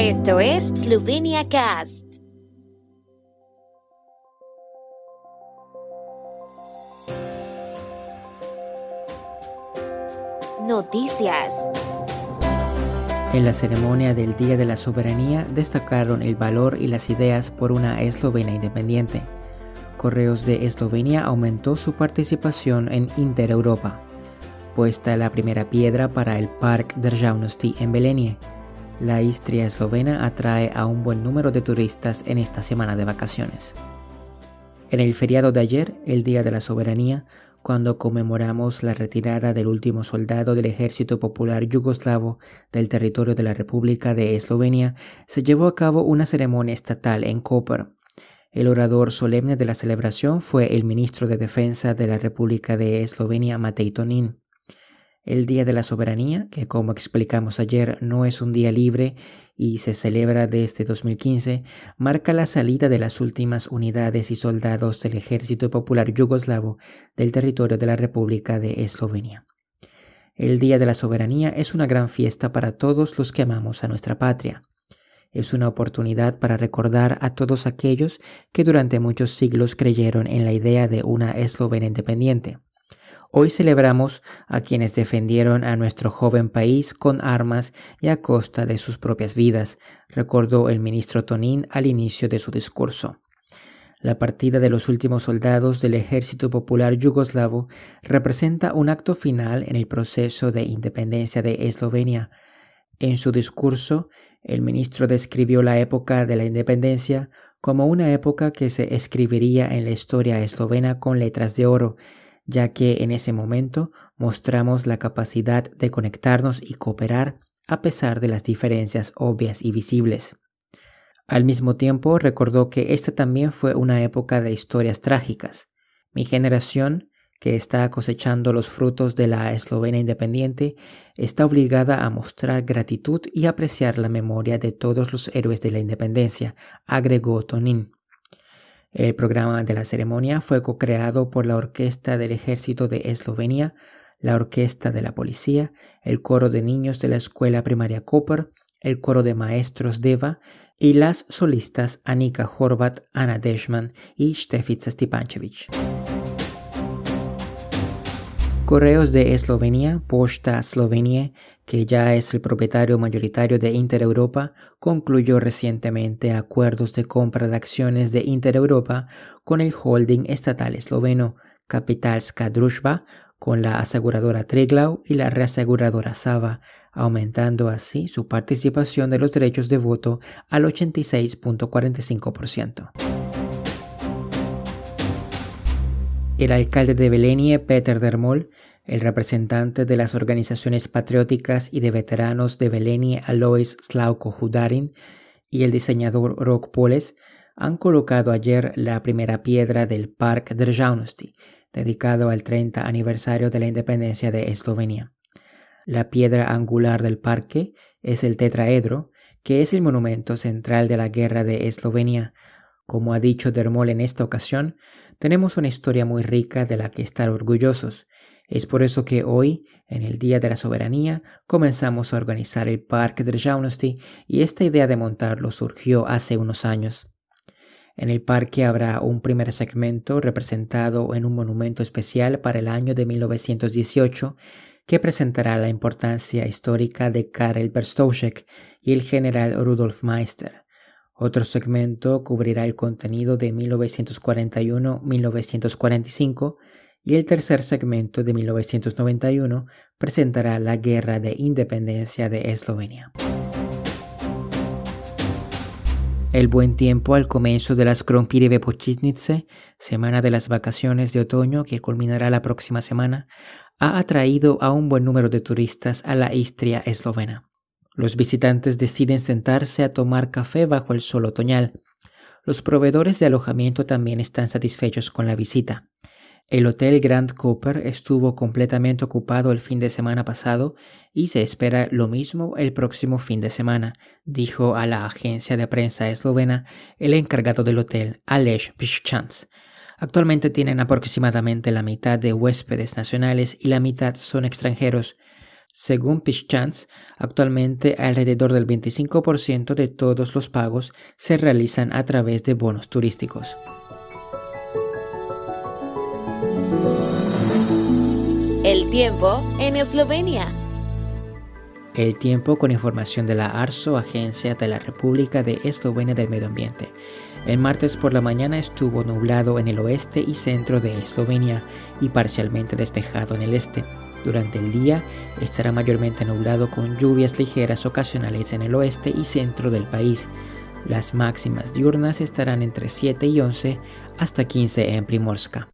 Esto es Slovenia Cast. Noticias. En la ceremonia del Día de la Soberanía destacaron el valor y las ideas por una Eslovenia independiente. Correos de Eslovenia aumentó su participación en Intereuropa. Puesta la primera piedra para el Park Državnosti en Belenie. La Istria eslovena atrae a un buen número de turistas en esta semana de vacaciones. En el feriado de ayer, el Día de la Soberanía, cuando conmemoramos la retirada del último soldado del Ejército Popular Yugoslavo del territorio de la República de Eslovenia, se llevó a cabo una ceremonia estatal en Koper. El orador solemne de la celebración fue el ministro de Defensa de la República de Eslovenia, Matej Tonin. El Día de la Soberanía, que como explicamos ayer no es un día libre y se celebra desde 2015, marca la salida de las últimas unidades y soldados del Ejército Popular Yugoslavo del territorio de la República de Eslovenia. El Día de la Soberanía es una gran fiesta para todos los que amamos a nuestra patria. Es una oportunidad para recordar a todos aquellos que durante muchos siglos creyeron en la idea de una Eslovenia independiente. Hoy celebramos a quienes defendieron a nuestro joven país con armas y a costa de sus propias vidas, recordó el ministro Tonín al inicio de su discurso. La partida de los últimos soldados del Ejército Popular Yugoslavo representa un acto final en el proceso de independencia de Eslovenia. En su discurso, el ministro describió la época de la independencia como una época que se escribiría en la historia eslovena con letras de oro, ya que en ese momento mostramos la capacidad de conectarnos y cooperar a pesar de las diferencias obvias y visibles. Al mismo tiempo recordó que esta también fue una época de historias trágicas. Mi generación, que está cosechando los frutos de la Eslovenia independiente, está obligada a mostrar gratitud y apreciar la memoria de todos los héroes de la independencia, agregó Tonin. El programa de la ceremonia fue co-creado por la Orquesta del Ejército de Eslovenia, la Orquesta de la Policía, el Coro de Niños de la Escuela Primaria Koper, el Coro de Maestros Deva y las solistas Anika Horvat, Ana Deshman y Stefica Stipancevic. Correos de Eslovenia, Posta Slovenia, que ya es el propietario mayoritario de Intereuropa, concluyó recientemente acuerdos de compra de acciones de Intereuropa con el holding estatal esloveno Kapitalska Družba, con la aseguradora Triglau y la reaseguradora Sava, aumentando así su participación de los derechos de voto al 86.45%. El alcalde de Belenie, Peter Dermol, el representante de las organizaciones patrióticas y de veteranos de Belenie, Alois Slauko Hudarin, y el diseñador Rok Poles han colocado ayer la primera piedra del Park Državnosti, dedicado al 30 aniversario de la independencia de Eslovenia. La piedra angular del parque es el tetraedro, que es el monumento central de la guerra de Eslovenia. Como ha dicho Dermol en esta ocasión, tenemos una historia muy rica de la que estar orgullosos. Es por eso que hoy, en el Día de la Soberanía, comenzamos a organizar el Parque de Jaunosti y esta idea de montarlo surgió hace unos años. En el parque habrá un primer segmento representado en un monumento especial para el año de 1918 que presentará la importancia histórica de Karel Berstowczyk y el general Rudolf Meister. Otro segmento cubrirá el contenido de 1941-1945 y el tercer segmento de 1991 presentará la Guerra de Independencia de Eslovenia. El buen tiempo al comienzo de las Krompireve Počitnice, semana de las vacaciones de otoño que culminará la próxima semana, ha atraído a un buen número de turistas a la Istria eslovena. Los visitantes deciden sentarse a tomar café bajo el sol otoñal. Los proveedores de alojamiento también están satisfechos con la visita. El Hotel Grand Cooper estuvo completamente ocupado el fin de semana pasado y se espera lo mismo el próximo fin de semana, dijo a la agencia de prensa eslovena el encargado del hotel, Aleš Pischans. Actualmente tienen aproximadamente la mitad de huéspedes nacionales y la mitad son extranjeros. Según Chance, actualmente alrededor del 25% de todos los pagos se realizan a través de bonos turísticos. El tiempo en Eslovenia. El tiempo con información de la ARSO, Agencia de la República de Eslovenia del Medio Ambiente. El martes por la mañana estuvo nublado en el oeste y centro de Eslovenia y parcialmente despejado en el este. Durante el día estará mayormente nublado con lluvias ligeras ocasionales en el oeste y centro del país. Las máximas diurnas estarán entre 7 y 11 hasta 15 en Primorska.